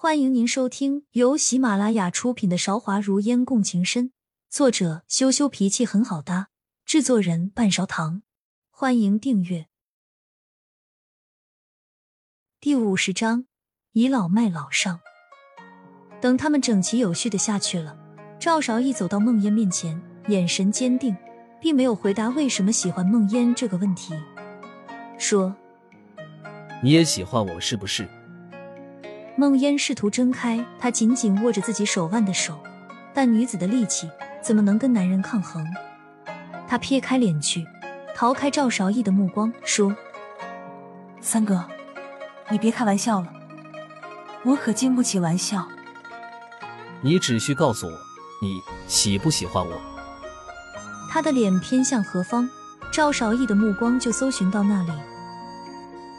欢迎您收听由喜马拉雅出品的《韶华如烟共情深》，作者羞羞脾气很好搭，制作人半勺糖。欢迎订阅。第五十章：倚老卖老上。等他们整齐有序的下去了，赵少义走到孟烟面前，眼神坚定，并没有回答为什么喜欢孟烟这个问题，说：“你也喜欢我是不是？”孟烟试图挣开他紧紧握着自己手腕的手，但女子的力气怎么能跟男人抗衡？他撇开脸去，逃开赵韶义的目光，说：“三哥，你别开玩笑了，我可经不起玩笑。你只需告诉我，你喜不喜欢我。”他的脸偏向何方，赵韶义的目光就搜寻到那里。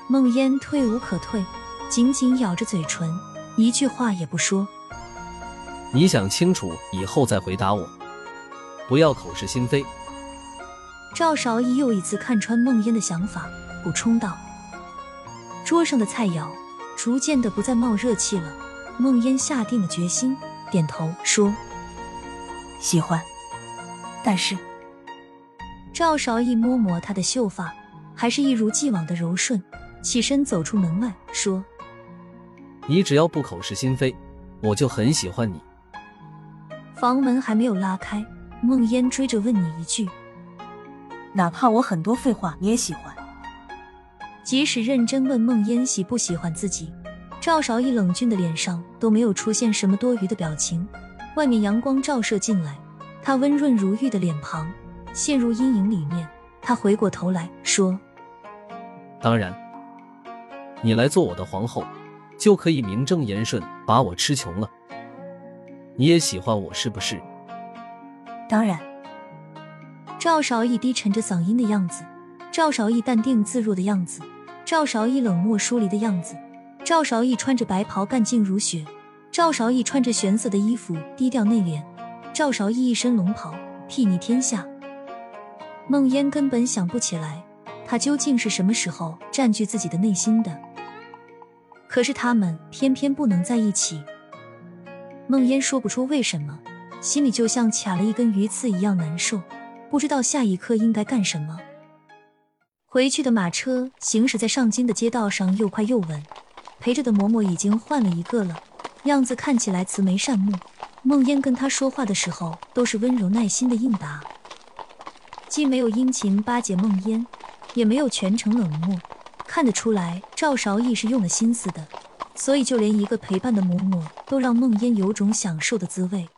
梦烟退无可退。紧紧咬着嘴唇，一句话也不说。你想清楚以后再回答我，不要口是心非。赵少义又一次看穿孟烟的想法，补充道：“桌上的菜肴逐渐的不再冒热气了。”孟烟下定了决心，点头说：“喜欢。”但是，赵少义摸摸她的秀发，还是一如既往的柔顺，起身走出门外，说。你只要不口是心非，我就很喜欢你。房门还没有拉开，梦烟追着问你一句：“哪怕我很多废话你也喜欢？”即使认真问梦烟喜不喜欢自己，赵少义冷峻的脸上都没有出现什么多余的表情。外面阳光照射进来，他温润如玉的脸庞陷入阴影里面。他回过头来说：“当然，你来做我的皇后。”就可以名正言顺把我吃穷了。你也喜欢我是不是？当然。赵少义低沉着嗓音的样子，赵少义淡定自若的样子，赵少义冷漠疏离的样子，赵少义穿着白袍干净如雪，赵少义穿着玄色的衣服低调内敛，赵少义一身龙袍睥睨天下。孟烟根本想不起来，他究竟是什么时候占据自己的内心的。可是他们偏偏不能在一起。孟烟说不出为什么，心里就像卡了一根鱼刺一样难受，不知道下一刻应该干什么。回去的马车行驶在上京的街道上，又快又稳。陪着的嬷嬷已经换了一个了，样子看起来慈眉善目。孟烟跟他说话的时候，都是温柔耐心的应答，既没有殷勤巴结孟烟，也没有全程冷漠。看得出来，赵韶义是用了心思的，所以就连一个陪伴的嬷嬷都让孟烟有种享受的滋味。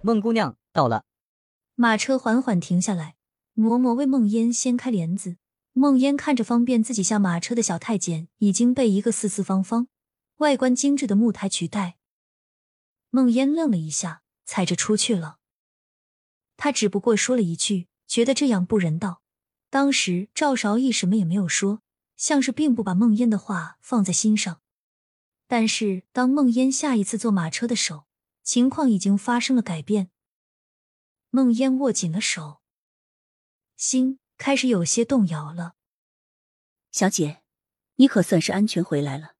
孟姑娘到了，马车缓缓停下来，嬷嬷为孟烟掀开帘子。孟烟看着方便自己下马车的小太监，已经被一个四四方方、外观精致的木台取代。孟烟愣了一下，踩着出去了。他只不过说了一句，觉得这样不人道。当时赵韶义什么也没有说，像是并不把孟烟的话放在心上。但是当孟烟下一次坐马车的时候，情况已经发生了改变。孟烟握紧了手，心开始有些动摇了。小姐，你可算是安全回来了。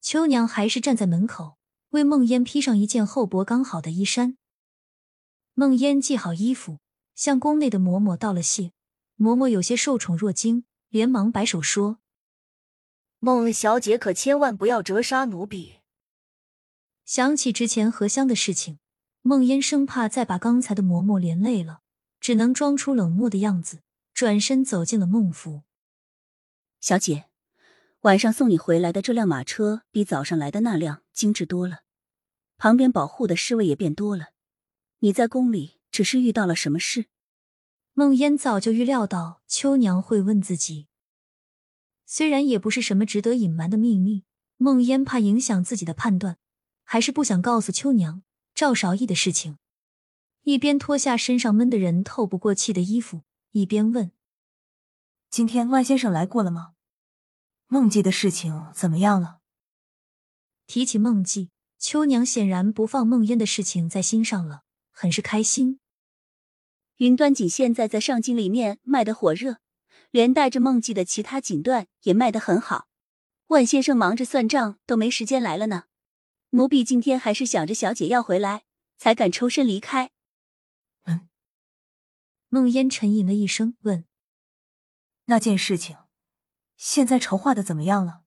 秋娘还是站在门口，为孟烟披上一件厚薄刚好的衣衫。孟烟系好衣服，向宫内的嬷嬷道了谢。嬷嬷有些受宠若惊，连忙摆手说：“孟小姐可千万不要折杀奴婢。”想起之前荷香的事情，孟烟生怕再把刚才的嬷嬷连累了，只能装出冷漠的样子，转身走进了孟府。小姐，晚上送你回来的这辆马车比早上来的那辆精致多了，旁边保护的侍卫也变多了。你在宫里只是遇到了什么事？孟烟早就预料到秋娘会问自己，虽然也不是什么值得隐瞒的秘密，孟烟怕影响自己的判断，还是不想告诉秋娘赵韶义的事情。一边脱下身上闷得人透不过气的衣服，一边问：“今天万先生来过了吗？孟记的事情怎么样了？”提起孟记，秋娘显然不放孟烟的事情在心上了，很是开心。云端锦现在在上京里面卖的火热，连带着梦记的其他锦缎也卖得很好。万先生忙着算账，都没时间来了呢。奴婢今天还是想着小姐要回来，才敢抽身离开。嗯。孟烟沉吟了一声，问：“那件事情，现在筹划的怎么样了？”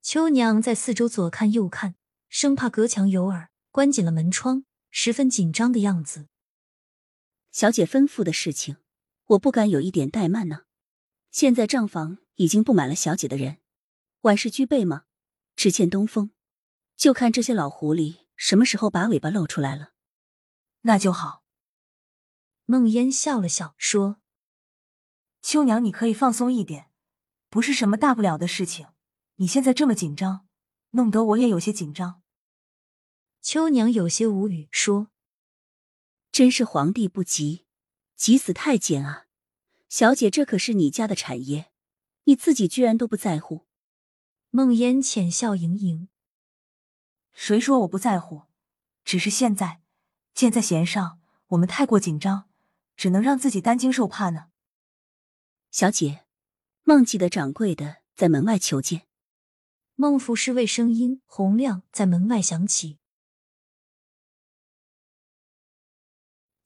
秋娘在四周左看右看，生怕隔墙有耳，关紧了门窗，十分紧张的样子。小姐吩咐的事情，我不敢有一点怠慢呢。现在账房已经布满了小姐的人，万事俱备吗？只欠东风，就看这些老狐狸什么时候把尾巴露出来了。那就好。孟烟笑了笑说：“秋娘，你可以放松一点，不是什么大不了的事情。”你现在这么紧张，弄得我也有些紧张。秋娘有些无语，说：“真是皇帝不急，急死太监啊！小姐，这可是你家的产业，你自己居然都不在乎。”孟烟浅笑盈盈：“谁说我不在乎？只是现在箭在弦上，我们太过紧张，只能让自己担惊受怕呢。”小姐，孟记得掌柜的在门外求见。孟府侍卫声音洪亮在门外响起：“